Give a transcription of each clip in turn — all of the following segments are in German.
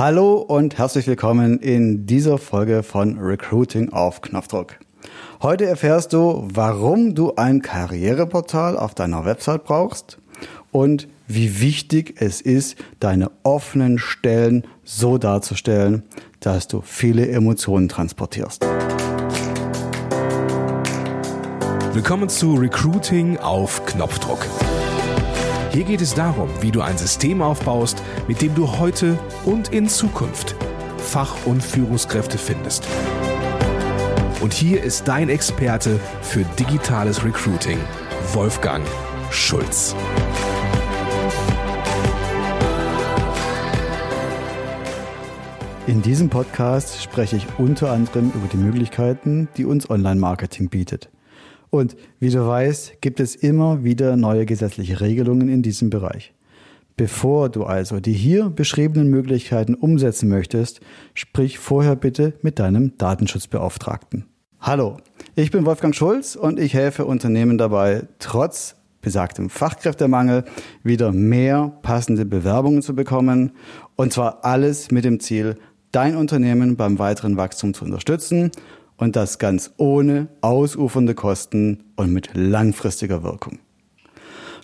Hallo und herzlich willkommen in dieser Folge von Recruiting auf Knopfdruck. Heute erfährst du, warum du ein Karriereportal auf deiner Website brauchst und wie wichtig es ist, deine offenen Stellen so darzustellen, dass du viele Emotionen transportierst. Willkommen zu Recruiting auf Knopfdruck. Hier geht es darum, wie du ein System aufbaust, mit dem du heute und in Zukunft Fach- und Führungskräfte findest. Und hier ist dein Experte für digitales Recruiting, Wolfgang Schulz. In diesem Podcast spreche ich unter anderem über die Möglichkeiten, die uns Online-Marketing bietet. Und wie du weißt, gibt es immer wieder neue gesetzliche Regelungen in diesem Bereich. Bevor du also die hier beschriebenen Möglichkeiten umsetzen möchtest, sprich vorher bitte mit deinem Datenschutzbeauftragten. Hallo, ich bin Wolfgang Schulz und ich helfe Unternehmen dabei, trotz besagtem Fachkräftemangel wieder mehr passende Bewerbungen zu bekommen. Und zwar alles mit dem Ziel, dein Unternehmen beim weiteren Wachstum zu unterstützen und das ganz ohne ausufernde Kosten und mit langfristiger Wirkung.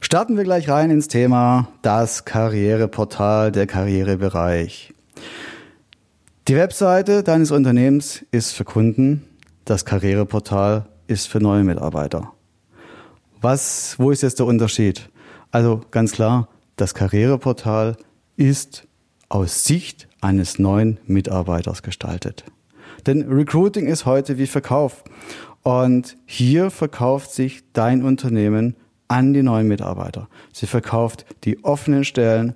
Starten wir gleich rein ins Thema das Karriereportal, der Karrierebereich. Die Webseite deines Unternehmens ist für Kunden, das Karriereportal ist für neue Mitarbeiter. Was, wo ist jetzt der Unterschied? Also ganz klar, das Karriereportal ist aus Sicht eines neuen Mitarbeiters gestaltet. Denn Recruiting ist heute wie Verkauf. Und hier verkauft sich dein Unternehmen an die neuen Mitarbeiter. Sie verkauft die offenen Stellen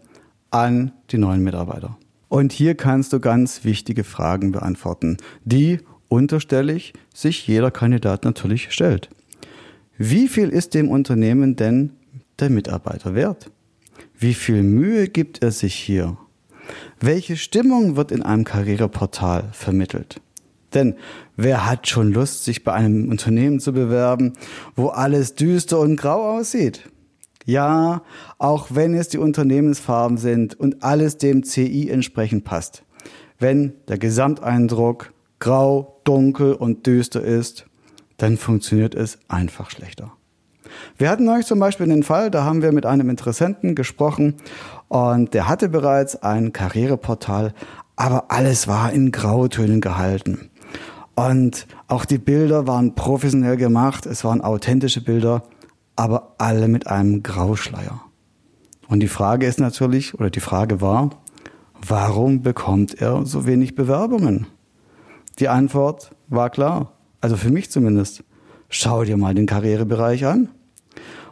an die neuen Mitarbeiter. Und hier kannst du ganz wichtige Fragen beantworten, die unterstellig sich jeder Kandidat natürlich stellt. Wie viel ist dem Unternehmen denn der Mitarbeiter wert? Wie viel Mühe gibt er sich hier? Welche Stimmung wird in einem Karriereportal vermittelt? Denn wer hat schon Lust, sich bei einem Unternehmen zu bewerben, wo alles düster und grau aussieht? Ja, auch wenn es die Unternehmensfarben sind und alles dem CI entsprechend passt. Wenn der Gesamteindruck grau, dunkel und düster ist, dann funktioniert es einfach schlechter. Wir hatten euch zum Beispiel den Fall, da haben wir mit einem Interessenten gesprochen und der hatte bereits ein Karriereportal, aber alles war in Grautönen gehalten. Und auch die Bilder waren professionell gemacht, es waren authentische Bilder, aber alle mit einem Grauschleier. Und die Frage ist natürlich, oder die Frage war, warum bekommt er so wenig Bewerbungen? Die Antwort war klar, also für mich zumindest. Schau dir mal den Karrierebereich an.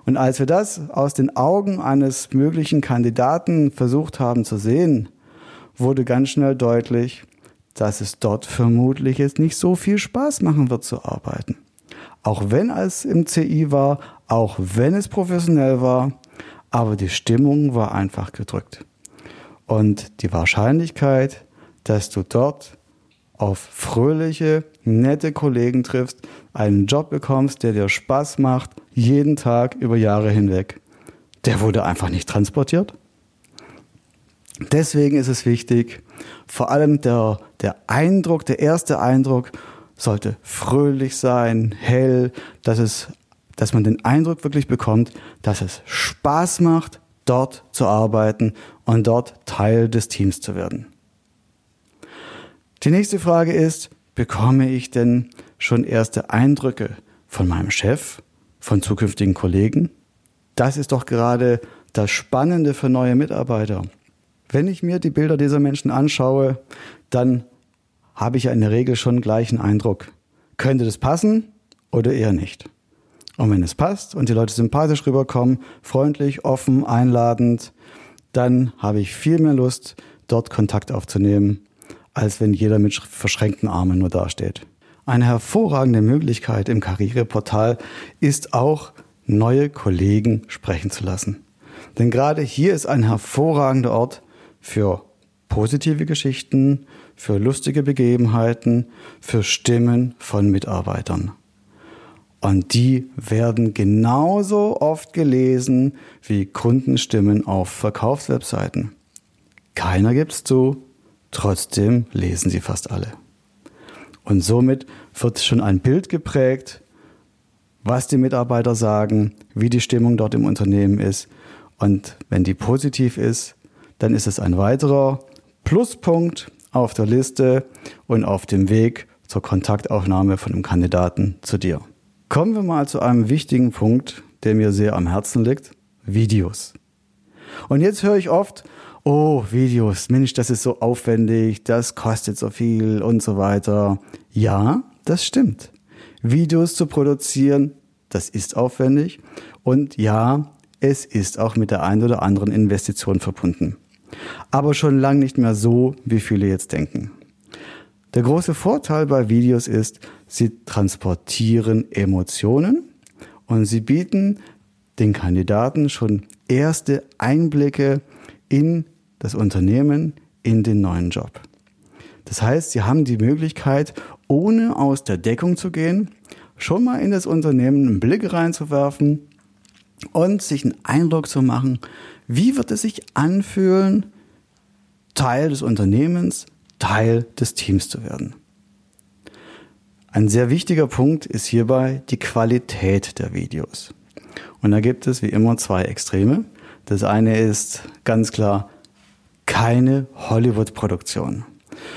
Und als wir das aus den Augen eines möglichen Kandidaten versucht haben zu sehen, wurde ganz schnell deutlich, dass es dort vermutlich jetzt nicht so viel Spaß machen wird zu arbeiten. Auch wenn es im CI war, auch wenn es professionell war, aber die Stimmung war einfach gedrückt. Und die Wahrscheinlichkeit, dass du dort auf fröhliche, nette Kollegen triffst, einen Job bekommst, der dir Spaß macht, jeden Tag über Jahre hinweg, der wurde einfach nicht transportiert. Deswegen ist es wichtig, vor allem der, der Eindruck, der erste Eindruck sollte fröhlich sein, hell, dass es, dass man den Eindruck wirklich bekommt, dass es Spaß macht, dort zu arbeiten und dort Teil des Teams zu werden. Die nächste Frage ist, bekomme ich denn schon erste Eindrücke von meinem Chef, von zukünftigen Kollegen? Das ist doch gerade das Spannende für neue Mitarbeiter. Wenn ich mir die Bilder dieser Menschen anschaue, dann habe ich in der Regel schon gleich einen Eindruck. Könnte das passen oder eher nicht? Und wenn es passt und die Leute sympathisch rüberkommen, freundlich, offen, einladend, dann habe ich viel mehr Lust, dort Kontakt aufzunehmen, als wenn jeder mit verschränkten Armen nur dasteht. Eine hervorragende Möglichkeit im Karriereportal ist auch, neue Kollegen sprechen zu lassen. Denn gerade hier ist ein hervorragender Ort, für positive Geschichten, für lustige Begebenheiten, für Stimmen von Mitarbeitern. Und die werden genauso oft gelesen wie Kundenstimmen auf Verkaufswebseiten. Keiner gibt's zu, Trotzdem lesen sie fast alle. Und somit wird schon ein Bild geprägt, was die Mitarbeiter sagen, wie die Stimmung dort im Unternehmen ist. Und wenn die positiv ist, dann ist es ein weiterer Pluspunkt auf der Liste und auf dem Weg zur Kontaktaufnahme von einem Kandidaten zu dir. Kommen wir mal zu einem wichtigen Punkt, der mir sehr am Herzen liegt. Videos. Und jetzt höre ich oft, oh, Videos, Mensch, das ist so aufwendig, das kostet so viel und so weiter. Ja, das stimmt. Videos zu produzieren, das ist aufwendig. Und ja, es ist auch mit der einen oder anderen Investition verbunden. Aber schon lang nicht mehr so, wie viele jetzt denken. Der große Vorteil bei Videos ist, sie transportieren Emotionen und sie bieten den Kandidaten schon erste Einblicke in das Unternehmen, in den neuen Job. Das heißt, sie haben die Möglichkeit, ohne aus der Deckung zu gehen, schon mal in das Unternehmen einen Blick reinzuwerfen und sich einen Eindruck zu machen, wie wird es sich anfühlen, Teil des Unternehmens, Teil des Teams zu werden. Ein sehr wichtiger Punkt ist hierbei die Qualität der Videos. Und da gibt es wie immer zwei Extreme. Das eine ist ganz klar keine Hollywood-Produktion.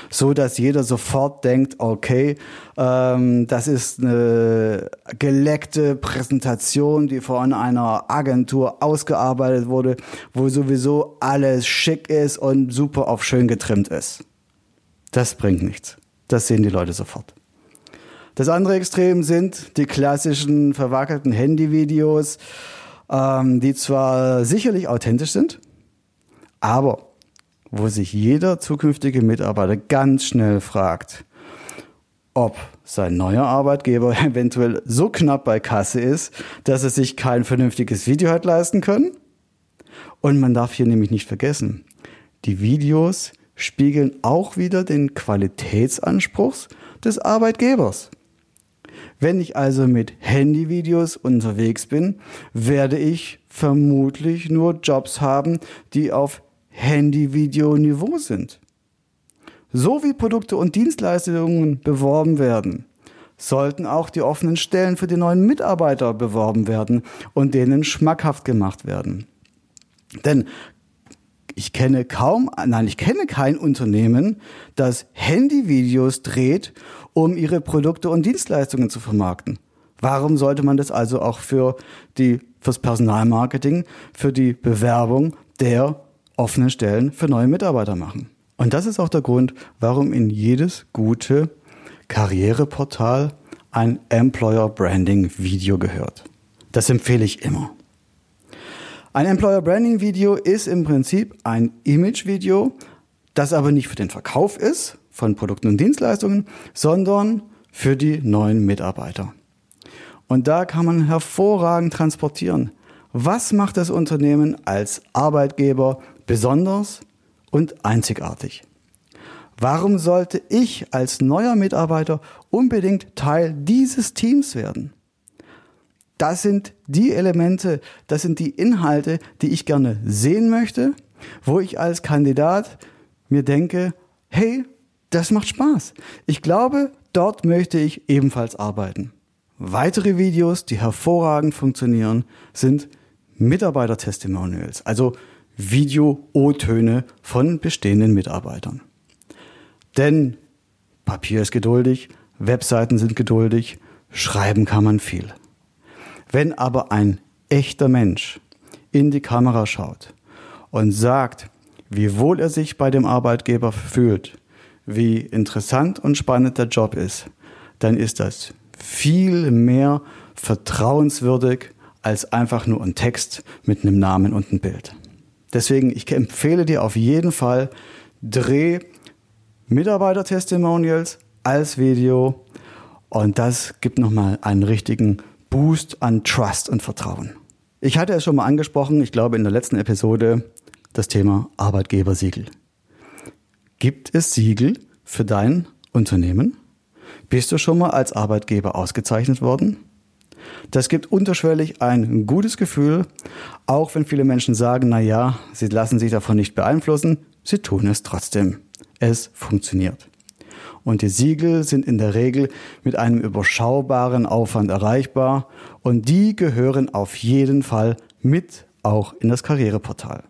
So dass jeder sofort denkt, okay, ähm, das ist eine geleckte Präsentation, die von einer Agentur ausgearbeitet wurde, wo sowieso alles schick ist und super auf schön getrimmt ist. Das bringt nichts. Das sehen die Leute sofort. Das andere Extrem sind die klassischen verwackelten Handyvideos, ähm, die zwar sicherlich authentisch sind, aber wo sich jeder zukünftige Mitarbeiter ganz schnell fragt, ob sein neuer Arbeitgeber eventuell so knapp bei Kasse ist, dass er sich kein vernünftiges Video hat leisten können. Und man darf hier nämlich nicht vergessen, die Videos spiegeln auch wieder den Qualitätsanspruch des Arbeitgebers. Wenn ich also mit Handyvideos unterwegs bin, werde ich vermutlich nur Jobs haben, die auf Handyvideo-Niveau sind. So wie Produkte und Dienstleistungen beworben werden, sollten auch die offenen Stellen für die neuen Mitarbeiter beworben werden und denen schmackhaft gemacht werden. Denn ich kenne kaum, nein, ich kenne kein Unternehmen, das Handyvideos dreht, um ihre Produkte und Dienstleistungen zu vermarkten. Warum sollte man das also auch für die, fürs Personalmarketing, für die Bewerbung der offenen Stellen für neue Mitarbeiter machen? Und das ist auch der Grund, warum in jedes gute Karriereportal ein Employer Branding Video gehört. Das empfehle ich immer. Ein Employer Branding Video ist im Prinzip ein Image Video, das aber nicht für den Verkauf ist von Produkten und Dienstleistungen, sondern für die neuen Mitarbeiter. Und da kann man hervorragend transportieren. Was macht das Unternehmen als Arbeitgeber besonders und einzigartig? Warum sollte ich als neuer Mitarbeiter unbedingt Teil dieses Teams werden? Das sind die Elemente, das sind die Inhalte, die ich gerne sehen möchte, wo ich als Kandidat mir denke, hey, das macht Spaß. Ich glaube, dort möchte ich ebenfalls arbeiten. Weitere Videos, die hervorragend funktionieren, sind Mitarbeiter-Testimonials, also Video-O-Töne von bestehenden Mitarbeitern. Denn Papier ist geduldig, Webseiten sind geduldig, schreiben kann man viel. Wenn aber ein echter Mensch in die Kamera schaut und sagt, wie wohl er sich bei dem Arbeitgeber fühlt, wie interessant und spannend der Job ist, dann ist das viel mehr vertrauenswürdig als einfach nur ein Text mit einem Namen und einem Bild. Deswegen, ich empfehle dir auf jeden Fall, dreh Mitarbeiter-Testimonials als Video und das gibt nochmal einen richtigen Boost an Trust und Vertrauen. Ich hatte es schon mal angesprochen, ich glaube in der letzten Episode, das Thema Arbeitgebersiegel. Gibt es Siegel für dein Unternehmen? Bist du schon mal als Arbeitgeber ausgezeichnet worden? Das gibt unterschwellig ein gutes Gefühl, auch wenn viele Menschen sagen, na ja, sie lassen sich davon nicht beeinflussen, sie tun es trotzdem. Es funktioniert. Und die Siegel sind in der Regel mit einem überschaubaren Aufwand erreichbar und die gehören auf jeden Fall mit auch in das Karriereportal.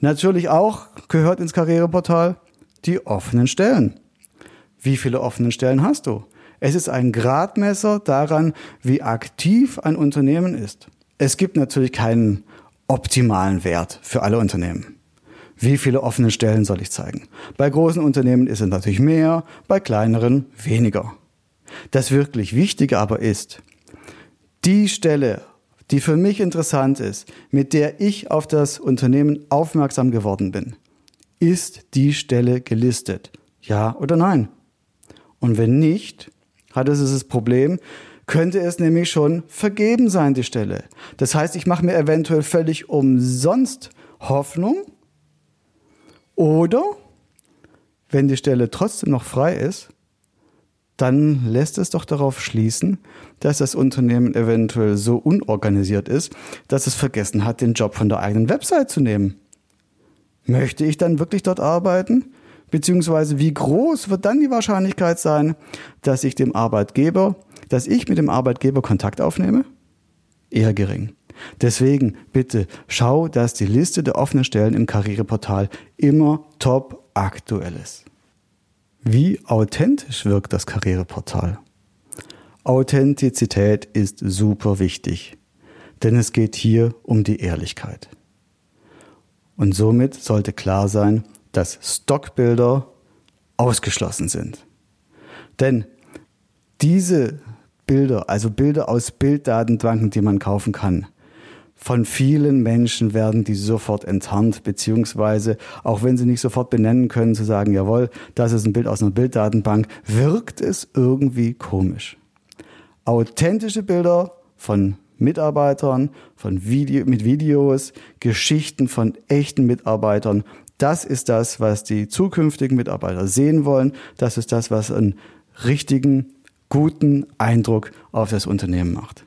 Natürlich auch gehört ins Karriereportal die offenen Stellen. Wie viele offenen Stellen hast du? Es ist ein Gradmesser daran, wie aktiv ein Unternehmen ist. Es gibt natürlich keinen optimalen Wert für alle Unternehmen. Wie viele offene Stellen soll ich zeigen? Bei großen Unternehmen ist es natürlich mehr, bei kleineren weniger. Das wirklich Wichtige aber ist, die Stelle, die für mich interessant ist, mit der ich auf das Unternehmen aufmerksam geworden bin, ist die Stelle gelistet? Ja oder nein? Und wenn nicht, hat es das Problem, könnte es nämlich schon vergeben sein, die Stelle. Das heißt, ich mache mir eventuell völlig umsonst Hoffnung oder wenn die Stelle trotzdem noch frei ist, dann lässt es doch darauf schließen, dass das Unternehmen eventuell so unorganisiert ist, dass es vergessen hat, den Job von der eigenen Website zu nehmen. Möchte ich dann wirklich dort arbeiten? Beziehungsweise wie groß wird dann die Wahrscheinlichkeit sein, dass ich dem Arbeitgeber, dass ich mit dem Arbeitgeber Kontakt aufnehme? Eher gering. Deswegen bitte schau, dass die Liste der offenen Stellen im Karriereportal immer top aktuell ist. Wie authentisch wirkt das Karriereportal? Authentizität ist super wichtig, denn es geht hier um die Ehrlichkeit. Und somit sollte klar sein, dass Stockbilder ausgeschlossen sind. Denn diese Bilder, also Bilder aus Bilddatenbanken, die man kaufen kann, von vielen Menschen werden die sofort enttarnt, beziehungsweise auch wenn sie nicht sofort benennen können, zu sagen, jawohl, das ist ein Bild aus einer Bilddatenbank, wirkt es irgendwie komisch. Authentische Bilder von Mitarbeitern, von Video, mit Videos, Geschichten von echten Mitarbeitern. Das ist das, was die zukünftigen Mitarbeiter sehen wollen. Das ist das, was einen richtigen, guten Eindruck auf das Unternehmen macht.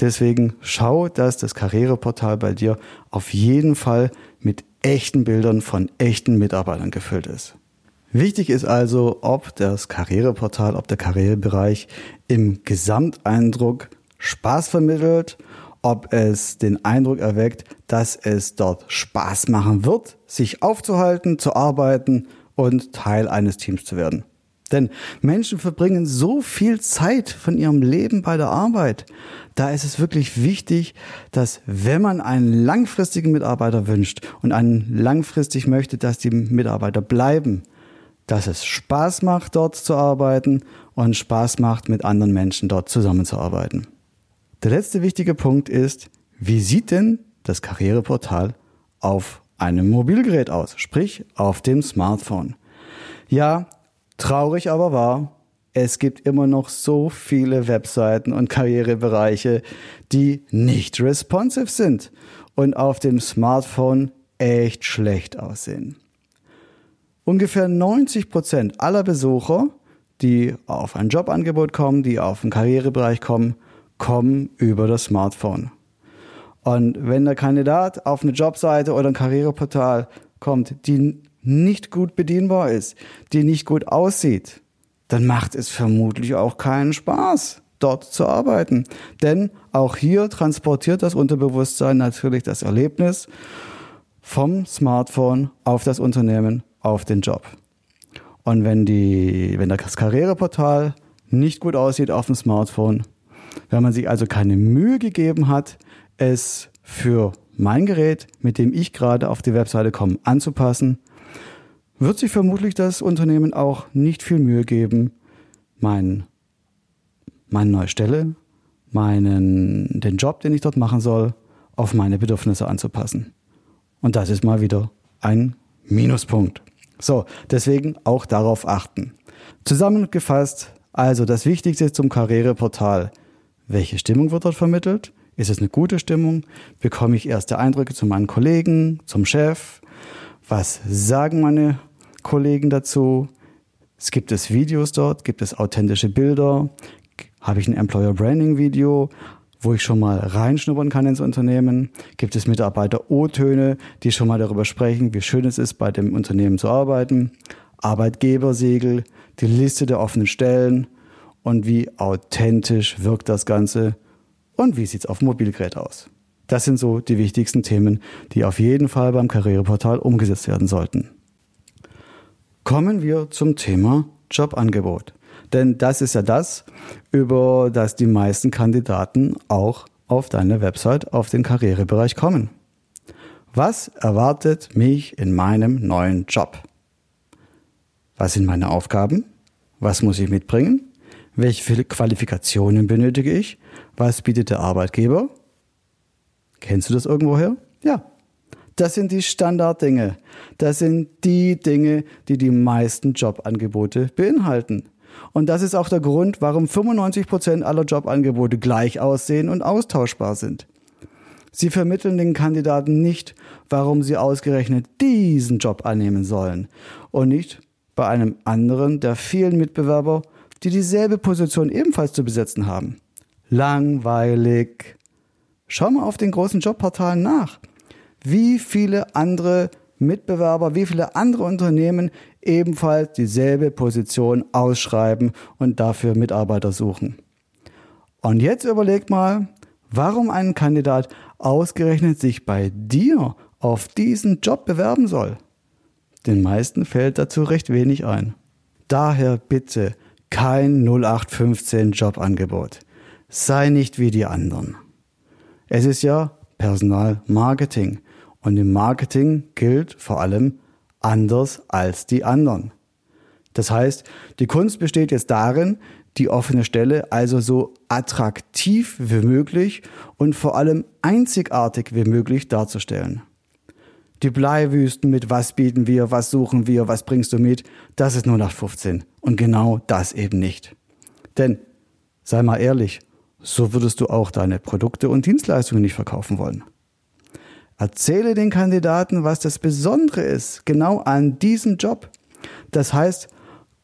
Deswegen schau, dass das Karriereportal bei dir auf jeden Fall mit echten Bildern von echten Mitarbeitern gefüllt ist. Wichtig ist also, ob das Karriereportal, ob der Karrierebereich im Gesamteindruck Spaß vermittelt, ob es den Eindruck erweckt, dass es dort Spaß machen wird, sich aufzuhalten, zu arbeiten und Teil eines Teams zu werden. Denn Menschen verbringen so viel Zeit von ihrem Leben bei der Arbeit. Da ist es wirklich wichtig, dass wenn man einen langfristigen Mitarbeiter wünscht und einen langfristig möchte, dass die Mitarbeiter bleiben, dass es Spaß macht, dort zu arbeiten und Spaß macht, mit anderen Menschen dort zusammenzuarbeiten. Der letzte wichtige Punkt ist, wie sieht denn das Karriereportal auf einem Mobilgerät aus, sprich auf dem Smartphone? Ja, traurig aber wahr, es gibt immer noch so viele Webseiten und Karrierebereiche, die nicht responsive sind und auf dem Smartphone echt schlecht aussehen. Ungefähr 90 Prozent aller Besucher, die auf ein Jobangebot kommen, die auf den Karrierebereich kommen, kommen über das Smartphone. Und wenn der Kandidat auf eine Jobseite oder ein Karriereportal kommt, die nicht gut bedienbar ist, die nicht gut aussieht, dann macht es vermutlich auch keinen Spaß, dort zu arbeiten. Denn auch hier transportiert das Unterbewusstsein natürlich das Erlebnis vom Smartphone auf das Unternehmen, auf den Job. Und wenn die, wenn das Karriereportal nicht gut aussieht auf dem Smartphone, wenn man sich also keine Mühe gegeben hat, es für mein Gerät, mit dem ich gerade auf die Webseite komme, anzupassen, wird sich vermutlich das Unternehmen auch nicht viel Mühe geben, mein, meine neue Stelle, meinen, den Job, den ich dort machen soll, auf meine Bedürfnisse anzupassen. Und das ist mal wieder ein Minuspunkt. So, deswegen auch darauf achten. Zusammengefasst, also das Wichtigste zum Karriereportal welche Stimmung wird dort vermittelt? Ist es eine gute Stimmung? Bekomme ich erste Eindrücke zu meinen Kollegen, zum Chef? Was sagen meine Kollegen dazu? Es gibt es Videos dort? Gibt es authentische Bilder? Habe ich ein Employer Branding Video, wo ich schon mal reinschnuppern kann ins Unternehmen? Gibt es Mitarbeiter O-Töne, die schon mal darüber sprechen, wie schön es ist, bei dem Unternehmen zu arbeiten? Arbeitgebersiegel, die Liste der offenen Stellen und wie authentisch wirkt das Ganze und wie sieht's auf dem Mobilgerät aus. Das sind so die wichtigsten Themen, die auf jeden Fall beim Karriereportal umgesetzt werden sollten. Kommen wir zum Thema Jobangebot. Denn das ist ja das, über das die meisten Kandidaten auch auf deine Website, auf den Karrierebereich kommen. Was erwartet mich in meinem neuen Job? Was sind meine Aufgaben? Was muss ich mitbringen? Welche Qualifikationen benötige ich? Was bietet der Arbeitgeber? Kennst du das irgendwoher? Ja. Das sind die Standarddinge. Das sind die Dinge, die die meisten Jobangebote beinhalten. Und das ist auch der Grund, warum 95 Prozent aller Jobangebote gleich aussehen und austauschbar sind. Sie vermitteln den Kandidaten nicht, warum sie ausgerechnet diesen Job annehmen sollen und nicht bei einem anderen der vielen Mitbewerber, die dieselbe Position ebenfalls zu besetzen haben. Langweilig. Schau mal auf den großen Jobportalen nach, wie viele andere Mitbewerber, wie viele andere Unternehmen ebenfalls dieselbe Position ausschreiben und dafür Mitarbeiter suchen. Und jetzt überleg mal, warum ein Kandidat ausgerechnet sich bei dir auf diesen Job bewerben soll. Den meisten fällt dazu recht wenig ein. Daher bitte kein 0815 Jobangebot. Sei nicht wie die anderen. Es ist ja Personalmarketing und im Marketing gilt vor allem anders als die anderen. Das heißt, die Kunst besteht jetzt darin, die offene Stelle also so attraktiv wie möglich und vor allem einzigartig wie möglich darzustellen. Die Bleiwüsten mit was bieten wir, was suchen wir, was bringst du mit, das ist nur nach 15. Und genau das eben nicht. Denn, sei mal ehrlich, so würdest du auch deine Produkte und Dienstleistungen nicht verkaufen wollen. Erzähle den Kandidaten, was das Besondere ist, genau an diesem Job. Das heißt,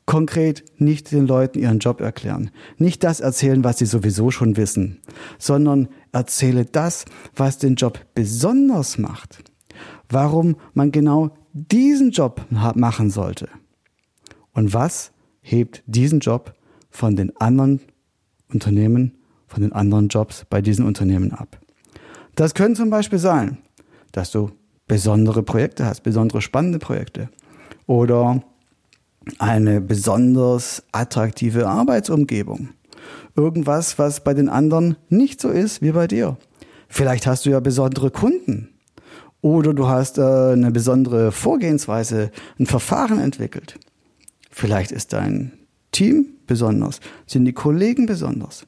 konkret nicht den Leuten ihren Job erklären. Nicht das erzählen, was sie sowieso schon wissen, sondern erzähle das, was den Job besonders macht. Warum man genau diesen Job machen sollte. Und was hebt diesen Job von den anderen Unternehmen, von den anderen Jobs bei diesen Unternehmen ab. Das können zum Beispiel sein, dass du besondere Projekte hast, besondere spannende Projekte oder eine besonders attraktive Arbeitsumgebung. Irgendwas, was bei den anderen nicht so ist wie bei dir. Vielleicht hast du ja besondere Kunden oder du hast äh, eine besondere Vorgehensweise, ein Verfahren entwickelt. Vielleicht ist dein Team besonders, sind die Kollegen besonders.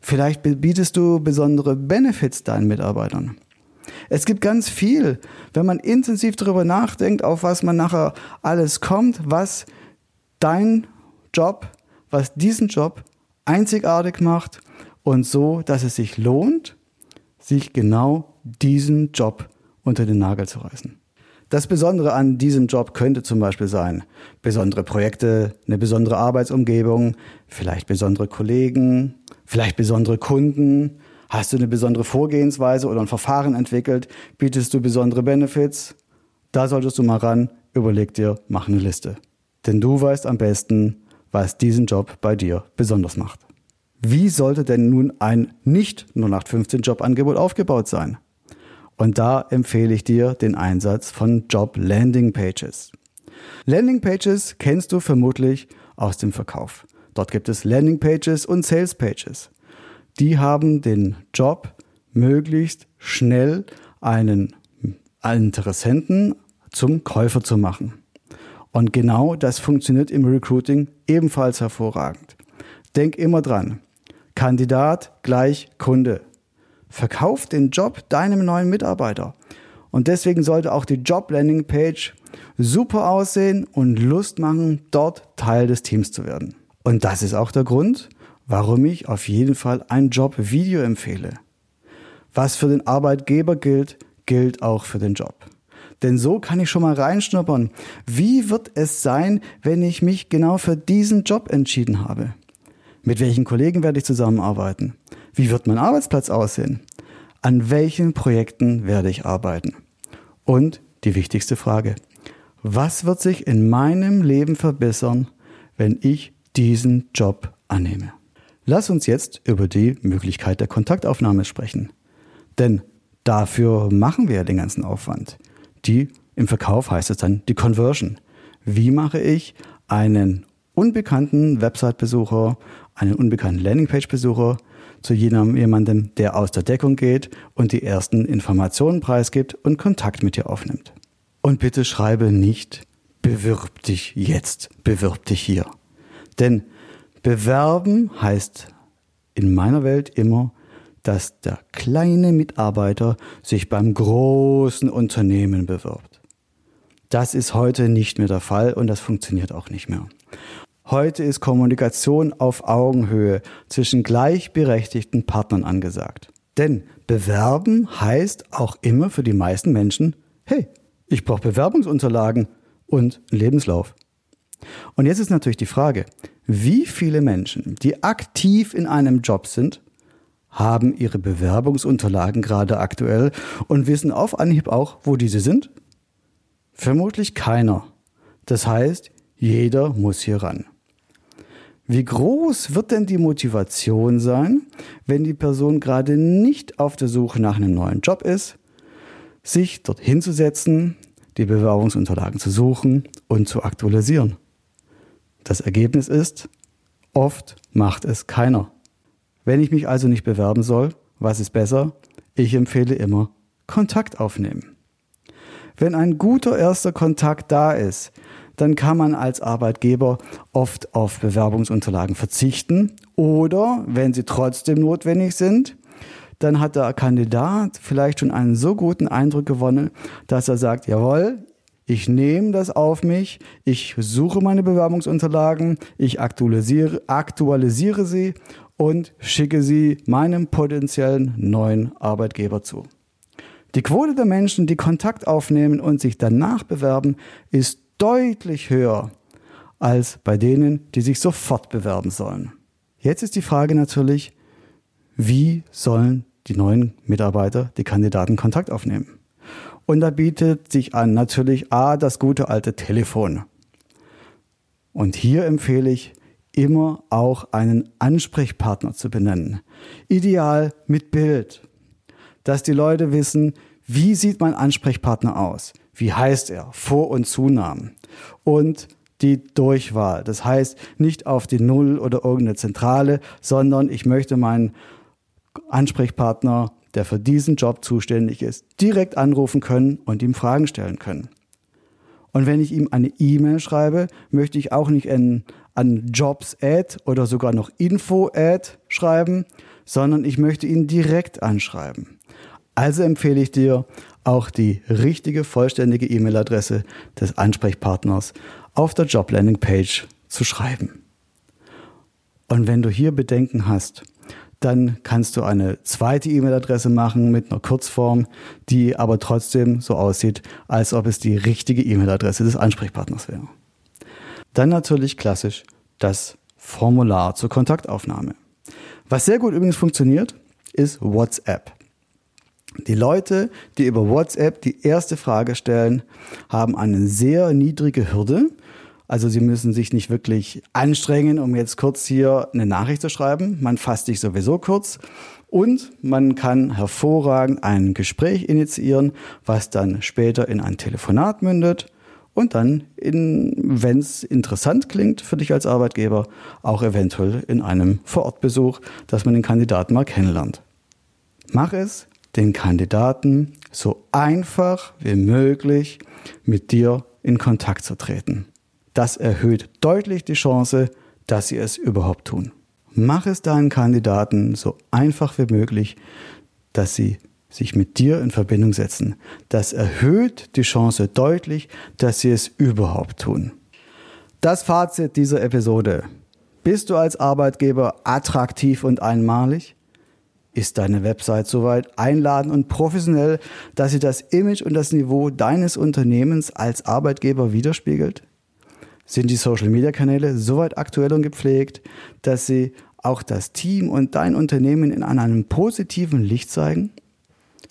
Vielleicht bietest du besondere Benefits deinen Mitarbeitern. Es gibt ganz viel, wenn man intensiv darüber nachdenkt, auf was man nachher alles kommt, was dein Job, was diesen Job einzigartig macht und so, dass es sich lohnt, sich genau diesen Job unter den Nagel zu reißen. Das Besondere an diesem Job könnte zum Beispiel sein, besondere Projekte, eine besondere Arbeitsumgebung, vielleicht besondere Kollegen, vielleicht besondere Kunden, Hast du eine besondere Vorgehensweise oder ein Verfahren entwickelt? Bietest du besondere Benefits? Da solltest du mal ran, überleg dir, mach eine Liste. Denn du weißt am besten, was diesen Job bei dir besonders macht. Wie sollte denn nun ein nicht 0815 Jobangebot aufgebaut sein? Und da empfehle ich dir den Einsatz von Job Landing Pages. Landing Pages kennst du vermutlich aus dem Verkauf. Dort gibt es Landing Pages und Sales Pages die haben den Job, möglichst schnell einen Interessenten zum Käufer zu machen. Und genau das funktioniert im Recruiting ebenfalls hervorragend. Denk immer dran. Kandidat gleich Kunde. Verkauf den Job deinem neuen Mitarbeiter. Und deswegen sollte auch die Job Landing Page super aussehen und Lust machen, dort Teil des Teams zu werden. Und das ist auch der Grund, warum ich auf jeden Fall ein Job-Video empfehle. Was für den Arbeitgeber gilt, gilt auch für den Job. Denn so kann ich schon mal reinschnuppern. Wie wird es sein, wenn ich mich genau für diesen Job entschieden habe? Mit welchen Kollegen werde ich zusammenarbeiten? Wie wird mein Arbeitsplatz aussehen? An welchen Projekten werde ich arbeiten? Und die wichtigste Frage. was wird sich in meinem Leben verbessern, wenn ich diesen Job annehme? Lass uns jetzt über die Möglichkeit der Kontaktaufnahme sprechen. Denn dafür machen wir ja den ganzen Aufwand. Die im Verkauf heißt es dann die Conversion. Wie mache ich einen unbekannten Website-Besucher, einen unbekannten Landingpage-Besucher zu jemandem, der aus der Deckung geht und die ersten Informationen preisgibt und Kontakt mit dir aufnimmt. Und bitte schreibe nicht, bewirb dich jetzt, bewirb dich hier. Denn bewerben heißt in meiner Welt immer, dass der kleine Mitarbeiter sich beim großen Unternehmen bewirbt. Das ist heute nicht mehr der Fall und das funktioniert auch nicht mehr. Heute ist Kommunikation auf Augenhöhe zwischen gleichberechtigten Partnern angesagt. Denn bewerben heißt auch immer für die meisten Menschen, hey, ich brauche Bewerbungsunterlagen und Lebenslauf. Und jetzt ist natürlich die Frage, wie viele Menschen, die aktiv in einem Job sind, haben ihre Bewerbungsunterlagen gerade aktuell und wissen auf Anhieb auch, wo diese sind? Vermutlich keiner. Das heißt, jeder muss hier ran. Wie groß wird denn die Motivation sein, wenn die Person gerade nicht auf der Suche nach einem neuen Job ist, sich dort hinzusetzen, die Bewerbungsunterlagen zu suchen und zu aktualisieren? Das Ergebnis ist, oft macht es keiner. Wenn ich mich also nicht bewerben soll, was ist besser? Ich empfehle immer Kontakt aufnehmen. Wenn ein guter erster Kontakt da ist, dann kann man als Arbeitgeber oft auf Bewerbungsunterlagen verzichten oder, wenn sie trotzdem notwendig sind, dann hat der Kandidat vielleicht schon einen so guten Eindruck gewonnen, dass er sagt, jawohl, ich nehme das auf mich, ich suche meine Bewerbungsunterlagen, ich aktualisiere, aktualisiere sie und schicke sie meinem potenziellen neuen Arbeitgeber zu. Die Quote der Menschen, die Kontakt aufnehmen und sich danach bewerben, ist deutlich höher als bei denen, die sich sofort bewerben sollen. Jetzt ist die Frage natürlich, wie sollen die neuen Mitarbeiter, die Kandidaten Kontakt aufnehmen? Und da bietet sich an natürlich A, das gute alte Telefon. Und hier empfehle ich immer auch einen Ansprechpartner zu benennen. Ideal mit Bild dass die Leute wissen, wie sieht mein Ansprechpartner aus? Wie heißt er? Vor- und Zunamen. Und die Durchwahl. Das heißt, nicht auf die Null oder irgendeine Zentrale, sondern ich möchte meinen Ansprechpartner, der für diesen Job zuständig ist, direkt anrufen können und ihm Fragen stellen können. Und wenn ich ihm eine E-Mail schreibe, möchte ich auch nicht an, an Jobs-Ad oder sogar noch Info-Ad schreiben, sondern ich möchte ihn direkt anschreiben. Also empfehle ich dir, auch die richtige, vollständige E-Mail-Adresse des Ansprechpartners auf der Job-Landing-Page zu schreiben. Und wenn du hier Bedenken hast, dann kannst du eine zweite E-Mail-Adresse machen mit einer Kurzform, die aber trotzdem so aussieht, als ob es die richtige E-Mail-Adresse des Ansprechpartners wäre. Dann natürlich klassisch das Formular zur Kontaktaufnahme. Was sehr gut übrigens funktioniert, ist WhatsApp. Die Leute, die über WhatsApp die erste Frage stellen, haben eine sehr niedrige Hürde. Also sie müssen sich nicht wirklich anstrengen, um jetzt kurz hier eine Nachricht zu schreiben. Man fasst sich sowieso kurz. Und man kann hervorragend ein Gespräch initiieren, was dann später in ein Telefonat mündet und dann, wenn es interessant klingt für dich als Arbeitgeber, auch eventuell in einem Vorortbesuch, dass man den Kandidaten mal kennenlernt. Mach es den Kandidaten so einfach wie möglich mit dir in Kontakt zu treten. Das erhöht deutlich die Chance, dass sie es überhaupt tun. Mach es deinen Kandidaten so einfach wie möglich, dass sie sich mit dir in Verbindung setzen. Das erhöht die Chance deutlich, dass sie es überhaupt tun. Das Fazit dieser Episode. Bist du als Arbeitgeber attraktiv und einmalig? Ist deine Website soweit einladend und professionell, dass sie das Image und das Niveau deines Unternehmens als Arbeitgeber widerspiegelt? Sind die Social-Media-Kanäle soweit aktuell und gepflegt, dass sie auch das Team und dein Unternehmen in einem positiven Licht zeigen?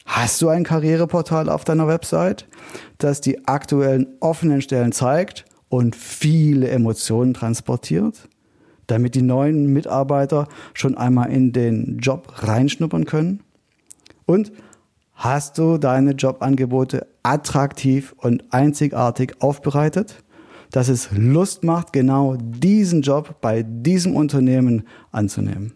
Hast du ein Karriereportal auf deiner Website, das die aktuellen offenen Stellen zeigt und viele Emotionen transportiert, damit die neuen Mitarbeiter schon einmal in den Job reinschnuppern können? Und hast du deine Jobangebote attraktiv und einzigartig aufbereitet, dass es Lust macht, genau diesen Job bei diesem Unternehmen anzunehmen?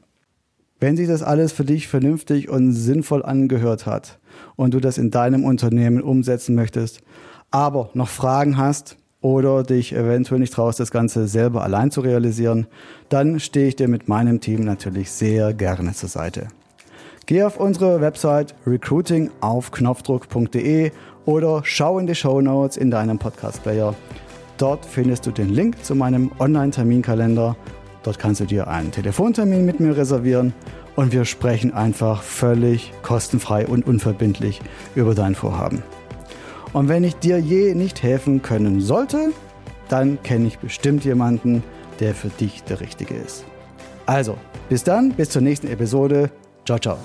Wenn sich das alles für dich vernünftig und sinnvoll angehört hat und du das in deinem Unternehmen umsetzen möchtest, aber noch Fragen hast oder dich eventuell nicht traust, das Ganze selber allein zu realisieren, dann stehe ich dir mit meinem Team natürlich sehr gerne zur Seite. Geh auf unsere Website recruitingaufknopfdruck.de oder schau in die Show Notes in deinem Podcast-Player. Dort findest du den Link zu meinem Online-Terminkalender Dort kannst du dir einen Telefontermin mit mir reservieren und wir sprechen einfach völlig kostenfrei und unverbindlich über dein Vorhaben. Und wenn ich dir je nicht helfen können sollte, dann kenne ich bestimmt jemanden, der für dich der Richtige ist. Also, bis dann, bis zur nächsten Episode. Ciao, ciao.